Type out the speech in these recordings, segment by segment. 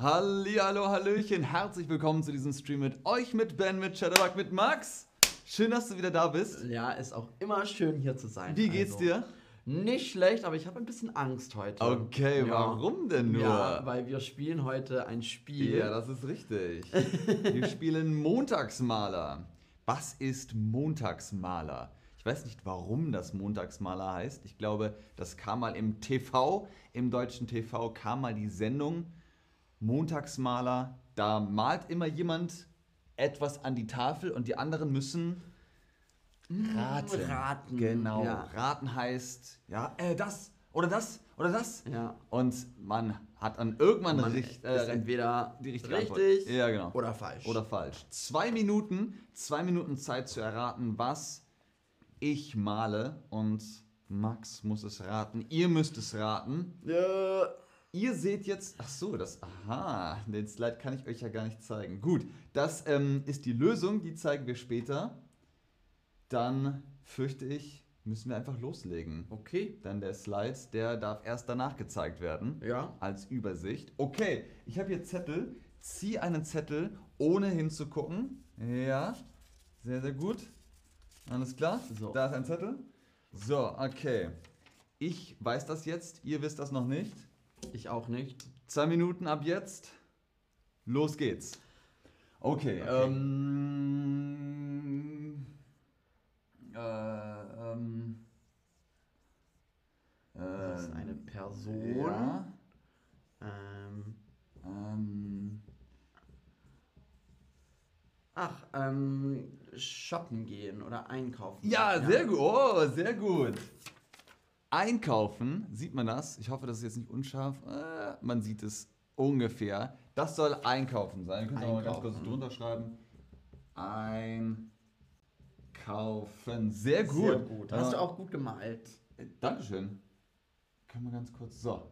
Hallihallo, Hallöchen, herzlich willkommen zu diesem Stream mit euch, mit Ben, mit Shadowbug, mit Max. Schön, dass du wieder da bist. Ja, ist auch immer schön hier zu sein. Wie geht's Also, dir? Nicht schlecht, aber ich habe ein bisschen Angst heute. Okay, Ja. warum denn nur? Ja, weil wir spielen heute ein Spiel. Ja, das ist richtig. Wir spielen Montagsmaler. Was ist Montagsmaler? Ich weiß nicht, warum das Montagsmaler heißt. Ich glaube, das kam mal im TV, im deutschen TV kam mal die Sendung Montagsmaler. Da malt immer jemand etwas an die Tafel und die anderen müssen raten. raten, Genau. ja. Raten heißt, ja, äh, das oder das oder das. Ja. Und man hat dann irgendwann Man richt, äh, entweder die richtige richtig Antwort. Ja, genau. oder falsch. Oder falsch. Zwei Minuten, zwei Minuten Zeit zu erraten, was ich male. Und Max muss es raten. Ihr müsst es raten. Ja. Ihr seht jetzt, ach so, das, aha, den Slide kann ich euch ja gar nicht zeigen. Gut, das ähm, ist die Lösung, die zeigen wir später. Dann fürchte ich, müssen wir einfach loslegen. Okay. Dann der Slide, der darf erst danach gezeigt werden Ja. als Übersicht. Okay, ich habe hier Zettel. Zieh einen Zettel, ohne hinzugucken. Ja, sehr, sehr gut. Alles klar? So. Da ist ein Zettel. So, okay. Ich weiß das jetzt, ihr wisst das noch nicht. Ich auch nicht. Zwei Minuten ab jetzt. Los geht's. Okay, Okay. ähm. Äh, ähm. Das ist äh, eine Person. Ja. Ähm, Ähm, ach, ähm, shoppen gehen oder einkaufen. ja, sehr gut. Oh, sehr gut. Einkaufen, sieht man das? Ich hoffe, das ist jetzt nicht unscharf. Äh, man sieht es ungefähr. Das soll Einkaufen sein. Ihr könnt auch mal ganz kurz Einkaufen. drunter schreiben. Einkaufen. Sehr gut. Sehr gut. Hast du auch gut gemalt. Äh, Dankeschön. Können wir ganz kurz. So.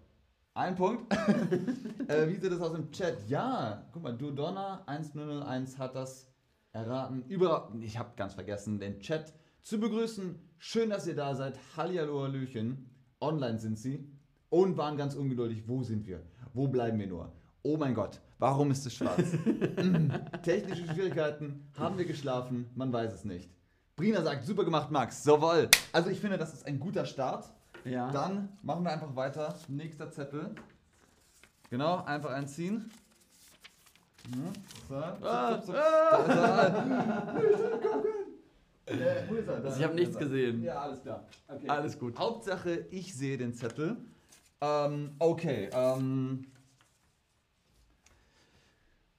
Ein Punkt. äh, wie sieht es aus im Chat? Ja, guck mal, Dudonna 1001 hat das erraten. Über. Ich habe ganz vergessen, den Chat zu begrüßen. Schön, dass ihr da seid. Hallihallo, Hallöchen. Online sind sie und waren ganz ungeduldig. Wo sind wir? Wo bleiben wir nur? Oh mein Gott, warum ist es schwarz? Mm, Technische Schwierigkeiten. Haben wir geschlafen? Man weiß es nicht. Brina sagt, super gemacht, Max. Jawohl. Also ich finde, das ist ein guter Start. Ja. Dann machen wir einfach weiter. Nächster Zettel. Genau, einfach einziehen. Ja, so, Ah, zup, zup, zup. Da ist er. Äh, wo ist er? Da ich habe nichts gesehen. Ja, alles klar. Okay. Alles gut. Hauptsache, ich sehe den Zettel. Ähm, okay. Ähm,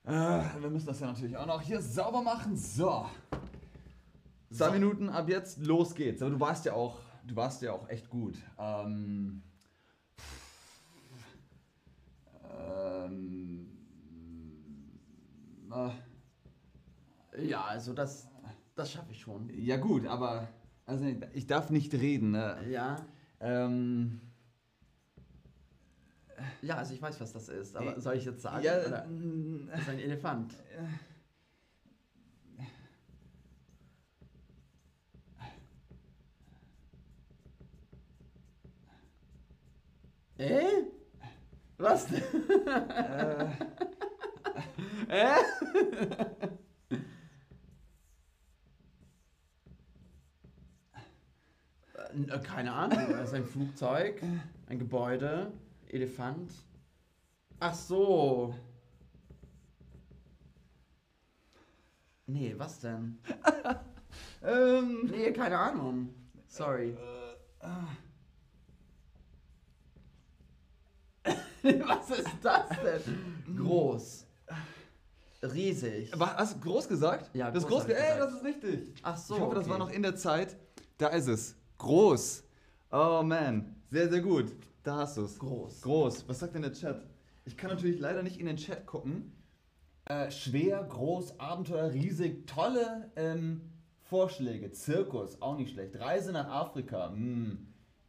äh, wir müssen das ja natürlich auch noch hier sauber machen. So. Zwei So. Minuten ab jetzt, los geht's. Aber du warst ja auch, du warst ja auch echt gut. Ähm, ähm, äh, Ja, also das, das schaffe ich schon. ja gut, aber also ich darf nicht reden. Ne? Ja. Ähm, Ja, also ich weiß, was das ist, aber Äh, soll ich jetzt sagen? ja, oder? Das ist ein Elefant. Äh? Was äh, Äh? Äh, Keine Ahnung, das ist ein Flugzeug, ein Gebäude, Elefant. Ach so. Nee, was denn? ähm, Nee, keine Ahnung. Sorry. was ist das denn? Groß. Riesig. was, hast du groß gesagt? Ja, das ist groß groß. hab ich Ey, gesagt. das ist richtig. Ach so. ich hoffe, das okay. war noch in der Zeit. Da ist es. Groß. Oh man, sehr, sehr gut. Da hast du es. groß. Groß. Was sagt denn der Chat? Ich kann natürlich leider nicht in den Chat gucken. Äh, schwer, groß, Abenteuer, riesig, tolle ähm, Vorschläge. Zirkus, auch nicht schlecht. Reise nach Afrika, hm,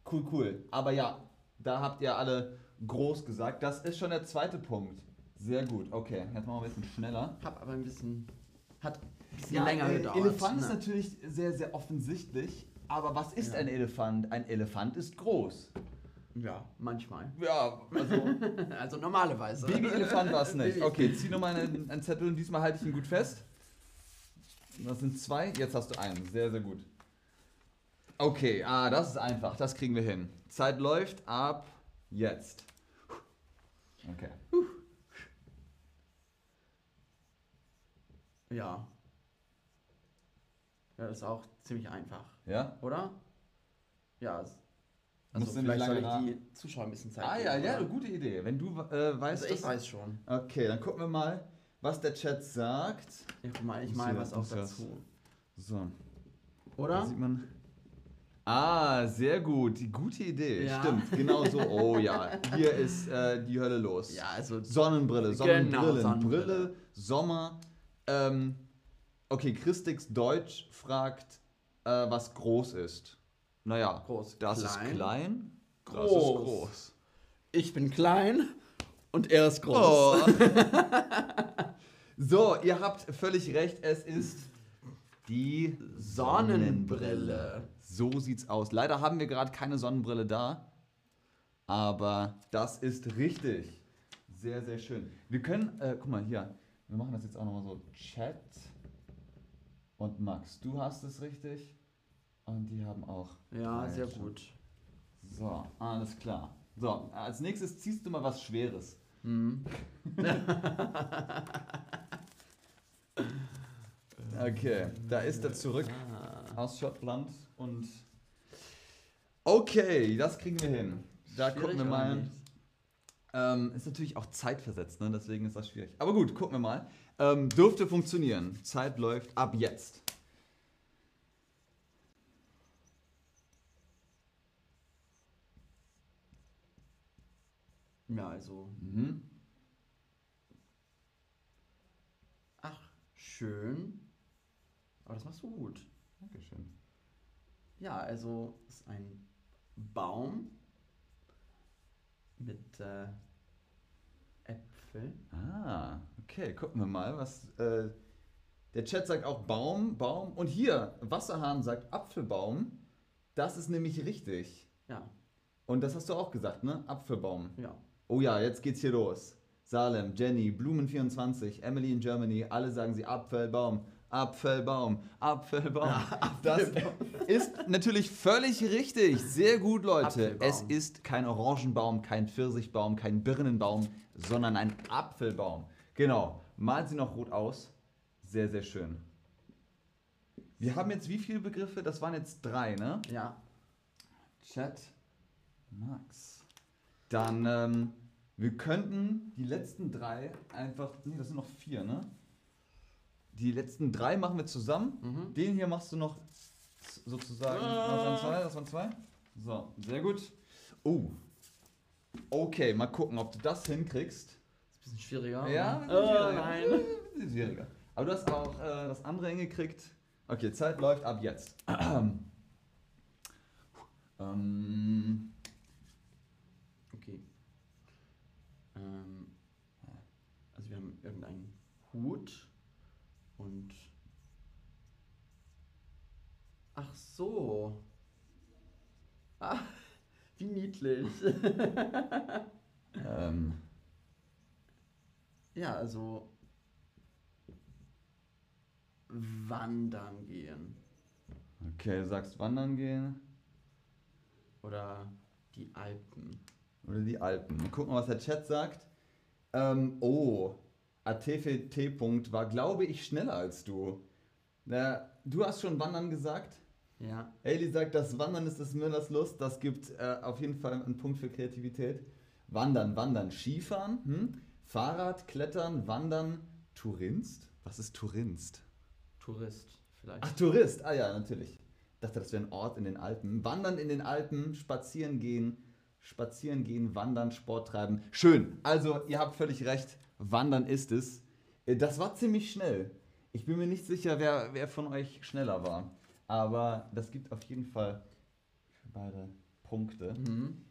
cool, cool. Aber ja, da habt ihr alle groß gesagt. Das ist schon der zweite Punkt. Sehr gut. Okay, jetzt machen wir ein bisschen schneller. Hab aber ein bisschen. Hat ein bisschen länger äh, gedauert. Elefant ist ne? natürlich sehr, sehr offensichtlich. Aber was ist Ja. ein Elefant? Ein Elefant ist groß. Ja, manchmal. Ja, also Also normalerweise. Babyelefant war es nicht. Okay, zieh nochmal einen, einen Zettel und diesmal halte ich ihn gut fest. Das sind zwei, jetzt hast du einen. Sehr, sehr gut. Okay, ah, das ist einfach. Das kriegen wir hin. Zeit läuft ab jetzt. Okay. Ja. Ja, das ist auch ziemlich einfach, Ja? oder? Ja. Also Musst du nicht vielleicht soll ich die Zuschauer ein bisschen Zeit Ah ja, ja, oder? gute Idee. Wenn du äh, weißt, Also ich weiß schon. Okay, dann gucken wir mal, was der Chat sagt. Ja, guck mal, ich mal ja- was auch ja- dazu. So, da Oder? sieht man. Ah, sehr gut. Die gute Idee. Ja. Stimmt, genau so. Oh ja, hier ist äh, die Hölle los. Ja, also Sonnenbrille, Genau, Sonnenbrillen, Sonnenbrille. Brille, Sommer. Ähm, okay, Christix Deutsch fragt, äh, was groß ist. Naja, Groß, das ist klein. klein, das ist Groß. groß. ich bin klein und er ist groß. Oh. so, ihr habt völlig recht, es ist die Sonnenbrille. So sieht's aus. Leider haben wir gerade keine Sonnenbrille da, aber das ist richtig. Sehr, sehr schön. Wir können, äh, guck mal hier, wir machen das jetzt auch nochmal so. Chat und Max, du hast es richtig und die haben auch. Ja, sehr gut. So, alles klar. So, als nächstes ziehst du mal was Schweres. Hm. Okay, da ist er zurück Ah. aus Schottland und. Okay, das kriegen wir hin. Da Schwierig, gucken wir mal. nicht. Ähm, ist natürlich auch zeitversetzt, ne? deswegen ist das schwierig. Aber gut, gucken wir mal. Ähm, dürfte funktionieren. Zeit läuft ab jetzt. Ja, also. Mhm. Ach, schön. Aber das machst du gut. Dankeschön. Ja, also ist ein Baum mit äh, Äpfeln. Ah, okay, gucken wir mal, was. Äh, der Chat sagt auch Baum, Baum. Und hier, Wasserhahn sagt Apfelbaum. Das ist nämlich richtig. Ja, Und das hast du auch gesagt, ne? Apfelbaum. ja. Oh ja, jetzt geht's hier los. Salem, Jenny, Blumen24, Emily in Germany, alle sagen sie Apfelbaum, Apfelbaum, Apfelbaum. das ist natürlich völlig richtig. Sehr gut, Leute. Apfelbaum. Es ist kein Orangenbaum, kein Pfirsichbaum, kein Birnenbaum, sondern ein Apfelbaum. Genau. Malt sie noch rot aus. Sehr, sehr schön. Wir haben jetzt wie viele Begriffe? Das waren jetzt drei, ne? Ja, Chat. Max. Dann, ähm, wir könnten die letzten drei einfach. Nee, das sind noch vier, ne? Die letzten drei machen wir zusammen. Mhm. Den hier machst du noch sozusagen. Ah. Das waren zwei, das waren zwei. So, sehr gut. Oh. Okay, mal gucken, ob du das hinkriegst. ist ein bisschen schwieriger. Ja, ein oh, bisschen schwieriger. nein. Ein bisschen schwieriger. Aber du hast auch äh, das andere hingekriegt. Okay, Zeit läuft ab jetzt. ähm, Okay. Ähm, also wir haben irgendeinen Hut und... Ach so. Ah, wie niedlich. ähm, ja, also wandern gehen okay, du sagst wandern gehen oder die Alpen. oder die Alpen. Mal gucken, was der Chat sagt. Ähm, oh. Punkt war, glaube ich, schneller als du. Na, du hast schon wandern gesagt. Ja, Haley sagt, das Wandern ist des Müllers Lust. Das gibt äh, auf jeden Fall einen Punkt für Kreativität. Wandern, Wandern, Skifahren, hm? Fahrrad, Klettern, Wandern, Tourinst? Was ist Tourinst? Tourist vielleicht. Ach, Tourist. Ah ja, natürlich. Ich dachte, das wäre ein Ort in den Alpen. Wandern in den Alpen, spazieren gehen, spazieren gehen, wandern, Sport treiben. Schön. Also, ihr habt völlig recht. Wandern ist es. Äh, Das war ziemlich schnell. Ich bin mir nicht sicher, wer, wer von euch schneller war. Aber das gibt auf jeden Fall für beide Punkte. Mhm.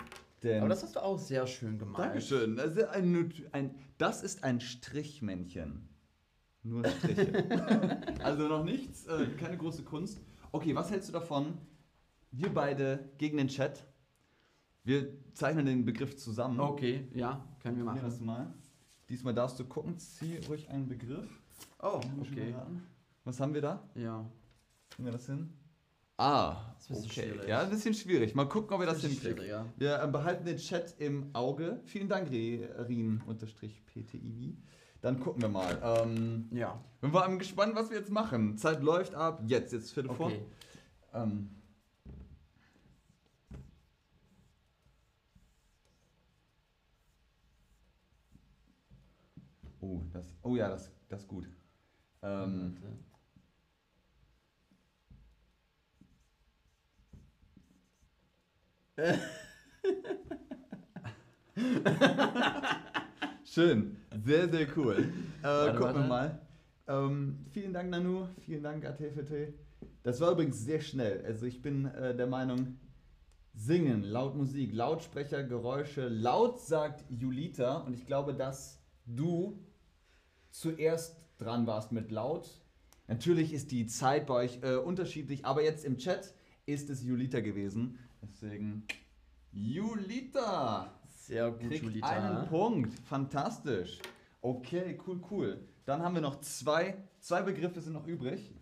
Denn Aber das hast du auch sehr schön gemalt. Dankeschön. Das ist ein, ein, das ist ein Strichmännchen. Nur Striche. also noch nichts, äh, keine große Kunst. Okay, was hältst du davon? Wir beide gegen den Chat. Wir zeichnen den Begriff zusammen. Okay, ja, können wir machen. das mal. Diesmal darfst du gucken, zieh ruhig einen Begriff. Oh, okay. Was haben wir da? Ja. Kriegen wir das hin? Ah, Das ist ein bisschen okay. schwierig. Ja, ein bisschen schwierig. Mal gucken, ob wir das hinkriegen. schwieriger. Wir äh, behalten den Chat im Auge. Vielen Dank, Rin-PTIV. Dann gucken wir mal. Ähm, Ja, vor allem gespannt, was wir jetzt machen. Zeit läuft ab. Jetzt, jetzt Viertel vor. okay. Ähm, oh, das, oh ja, das, das ist gut. Ähm, Warte. schön, sehr, sehr cool. Äh, Warte, gucken wir mal. Ähm, vielen Dank, Nanu. Vielen Dank, ATFT. Das war übrigens sehr schnell. Also ich bin äh, der Meinung, singen, laut Musik, Lautsprecher, Geräusche, laut sagt Julita. Und ich glaube, dass du zuerst dran warst mit laut. Natürlich ist die Zeit bei euch äh, unterschiedlich, aber jetzt im Chat ist es Julita gewesen. Deswegen Julita Sehr gut, kriegt Julita. einen Punkt. Fantastisch. Okay, cool, cool. Dann haben wir noch zwei, zwei Begriffe sind noch übrig.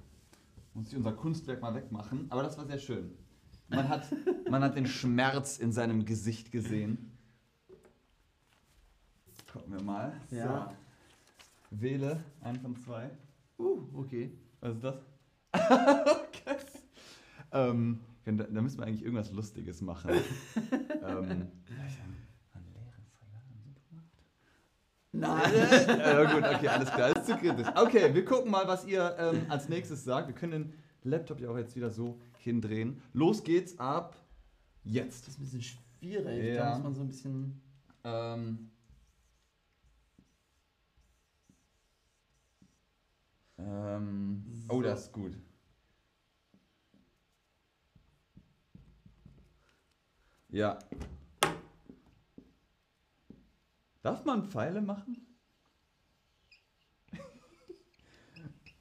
Muss ich unser Kunstwerk mal wegmachen. Aber das war sehr schön. Man hat, man hat den Schmerz in seinem Gesicht gesehen. Gucken wir mal. Ja. So. Wähle einen von zwei. Uh, okay. Was ist das? okay. ähm, da, da müssen wir eigentlich irgendwas Lustiges machen. ähm? Nein. Ja gut, okay, alles klar, ist zu kritisch. Okay, wir gucken mal, was ihr ähm, als nächstes sagt. Wir können den Laptop ja auch jetzt wieder so hindrehen. Los geht's ab jetzt. Das ist ein bisschen schwierig. Ja. Da muss man so ein bisschen. Ähm, ähm, oh, So. das ist gut. Ja. Darf man Pfeile machen?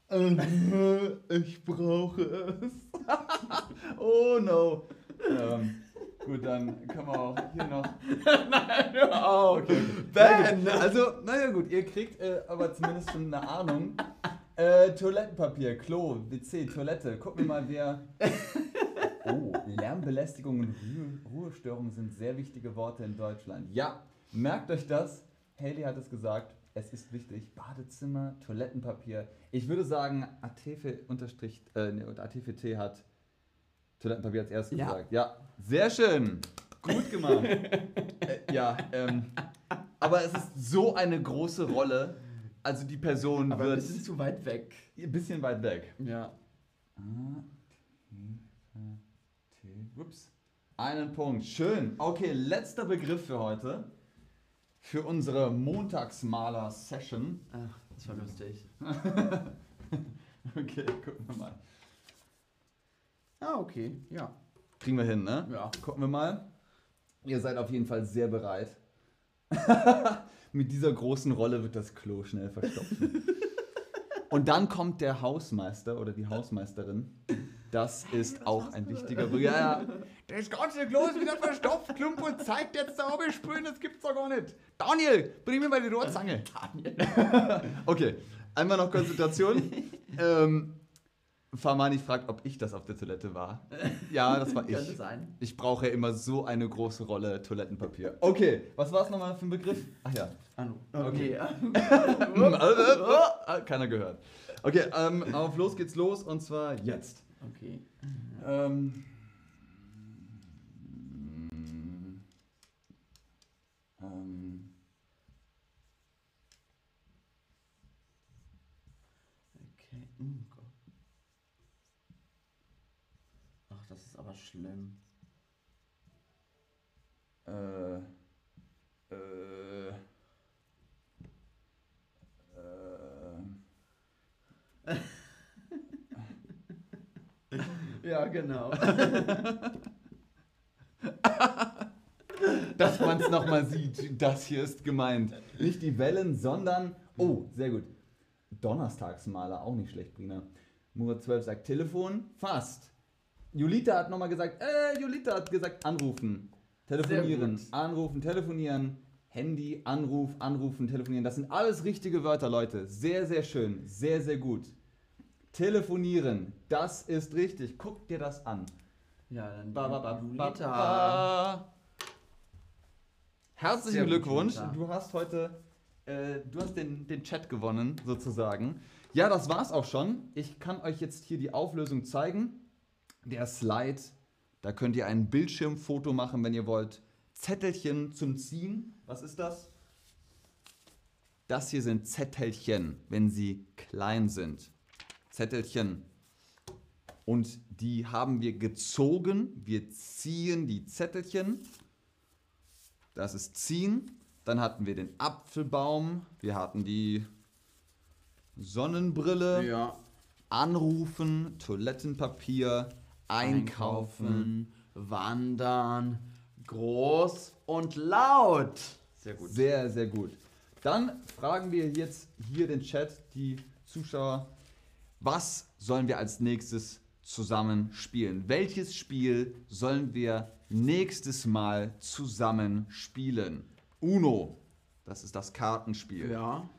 Äh, ich brauche es. oh no. Ähm, gut, dann können wir auch hier noch. Nein, hör auf. Okay. Ben! Also, naja gut, ihr kriegt äh, aber zumindest schon eine Ahnung. Äh, Toilettenpapier, Klo, WC, Toilette. Gucken wir mal, wer. Oh, Lärmbelästigung und Ruhe, Ruhestörung sind sehr wichtige Worte in Deutschland. Ja, merkt euch das. Haley hat es gesagt. Es ist wichtig. Badezimmer, Toilettenpapier. Ich würde sagen, unterstrich, äh, hat Toilettenpapier als erstes Ja. gesagt. Ja, sehr schön. Gut gemacht. äh, ja, ähm, aber es ist so eine große Rolle. Also die Person Aber ein wird bisschen zu weit weg. ein bisschen weit weg. Ja. A, T, T, ups. Einen Punkt. Schön. Okay, letzter Begriff für heute. Für unsere Montagsmaler-Session. Ach, das war lustig. Okay, gucken wir mal. Ah, okay. Ja. Kriegen wir hin, ne? Ja. Gucken wir mal. Ihr seid auf jeden Fall sehr bereit. Mit dieser großen Rolle wird das Klo schnell verstopfen. Und dann kommt der Hausmeister oder die Hausmeisterin. Das ist auch ein wichtiger Begriff. Ja, ja. Das ganze Klo ist wieder verstopft. Klumpo zeigt jetzt da oben sprühen, das gibt's doch gar nicht. Daniel, bring mir mal die Rohrzange. Okay, einmal noch Konzentration. ähm, Farmani fragt, ob ich das auf der Toilette war. Ja, das war Könnte ich. sein. Ich brauche immer so eine große Rolle Toilettenpapier. Okay, was war es nochmal für ein Begriff? Ach ja. Anu. Okay. Okay. Keiner gehört. Okay, ähm, auf los geht's los und zwar jetzt. okay. Ähm, ähm, Okay. Oh Gott. Ach, das ist aber schlimm. äh, äh, äh, Ja, genau. dass man es nochmal sieht, das hier ist gemeint. Nicht die Wellen, sondern, oh, sehr gut. Donnerstagsmaler, auch nicht schlecht, Brina. Murat 12 sagt Telefon, fast. Julita hat nochmal gesagt, äh, Julita hat gesagt anrufen. Telefonieren, gut. anrufen, telefonieren, Handy, Anruf, anrufen, telefonieren. Das sind alles richtige Wörter, Leute. Sehr, sehr schön. Sehr, sehr gut. Telefonieren, das ist richtig. Guck dir das an. Ja, dann Ba, ba, ba, Lolita. ba. Herzlichen Sehr gut, Glückwunsch. Lolita. Du hast heute, äh, du hast den, den Chat gewonnen, sozusagen. Ja, das war's auch schon. Ich kann euch jetzt hier die Auflösung zeigen. Der Slide, da könnt ihr ein Bildschirmfoto machen, wenn ihr wollt. Zettelchen zum Ziehen. Was ist das? Das hier sind Zettelchen, wenn sie klein sind. Zettelchen. Und die haben wir gezogen. Wir ziehen die Zettelchen. Das ist ziehen. Dann hatten wir den Apfelbaum. Wir hatten die Sonnenbrille. Ja. Anrufen, Toilettenpapier, einkaufen. wandern, groß und laut. Sehr gut. Sehr, sehr gut. Dann fragen wir jetzt hier den Chat, die Zuschauer, was sollen wir als nächstes zusammen spielen? Welches Spiel sollen wir nächstes Mal zusammen spielen? Uno, das ist das Kartenspiel. Ja,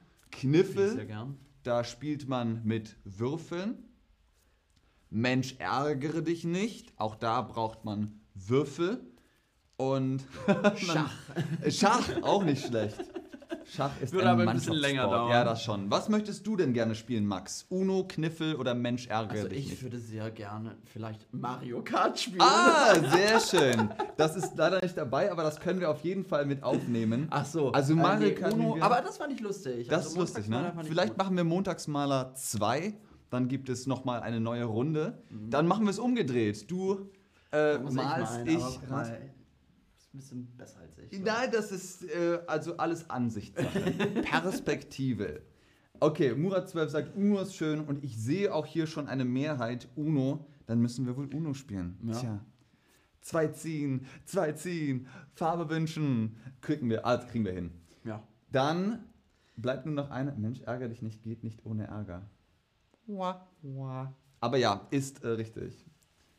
gern. da spielt man mit Würfeln. Mensch, ärgere dich nicht. Auch da braucht man Würfel. Und Schach. Schach, auch nicht schlecht. Schach ist Würde ein aber ein bisschen länger dauern. Ja, das schon. Was möchtest du denn gerne spielen, Max? Uno, Kniffel oder Mensch, ärgere Also dich ich nicht? würde sehr gerne vielleicht Mario Kart spielen. Ah, sehr schön. Das ist leider nicht dabei, aber das können wir auf jeden Fall mit aufnehmen. Ach so. Also Mario nee, Kart Uno, aber das fand ich lustig. Das Also ist lustig, ne? Vielleicht gut. machen wir Montagsmaler 2, dann gibt es nochmal eine neue Runde. Mhm. Dann machen wir es umgedreht. Du äh, malst, malen, ich. aber guck mal, ist ein bisschen besser als ich. Nein, das ist äh, also alles Ansichtssache. Perspektive. Okay, Murat 12 sagt, Uno ist schön und ich sehe auch hier schon eine Mehrheit Uno. Dann müssen wir wohl Uno spielen. Ja. Tja. Zwei ziehen, zwei ziehen, Farbe wünschen. Kriegen wir, das kriegen wir hin. Ja. Dann bleibt nur noch eine. Mensch, ärgere dich nicht, geht nicht ohne Ärger. Aber ja, ist äh, richtig.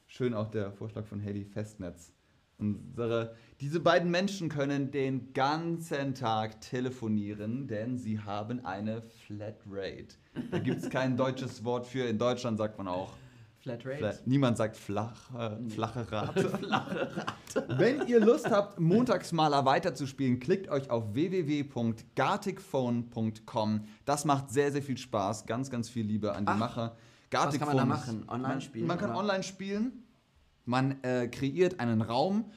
Schön auch der Vorschlag von Haley Festnetz. Unsere, diese beiden Menschen können den ganzen Tag telefonieren, denn sie haben eine Flatrate. Da gibt es kein deutsches Wort für. In Deutschland sagt man auch. Flatrate. Flat. Niemand sagt flach, äh, flache Rate. Wenn ihr Lust habt, Montagsmaler weiterzuspielen, klickt euch auf www.garticphone.com. Das macht sehr, sehr viel Spaß. Ganz, ganz viel Liebe an die Ach, Macher. was kann man da machen? Online man, spielen, Man kann oder? online spielen. Man äh, kreiert einen Raum.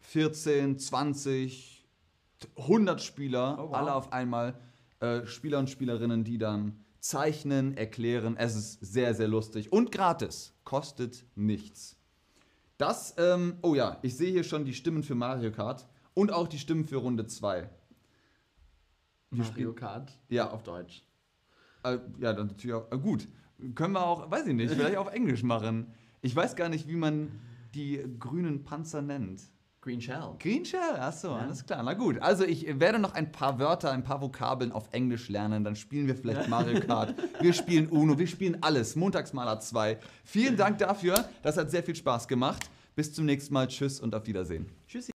14, 20, 100 Spieler, Oh, wow. alle auf einmal. Äh, Spieler und Spielerinnen, die dann zeichnen, erklären. Es ist sehr, sehr lustig und gratis. Kostet nichts. Das, ähm, oh ja, ich sehe hier schon die Stimmen für Mario Kart und auch die Stimmen für Runde 2. Mario Kart. Ja. Auf Deutsch. Äh, ja, dann natürlich auch. Äh, gut. Können wir auch, weiß ich nicht, vielleicht auf Englisch machen. Ich weiß gar nicht, wie man die grünen Panzer nennt. Green Shell. Green Shell, achso, Ja. alles klar. Na gut. Also ich werde noch ein paar Wörter, ein paar Vokabeln auf Englisch lernen. Dann spielen wir vielleicht Mario Kart. Wir spielen Uno, wir spielen alles. Montagsmaler 2. Vielen Dank dafür. Das hat sehr viel Spaß gemacht. Bis zum nächsten Mal. Tschüss und auf Wiedersehen. Tschüssi.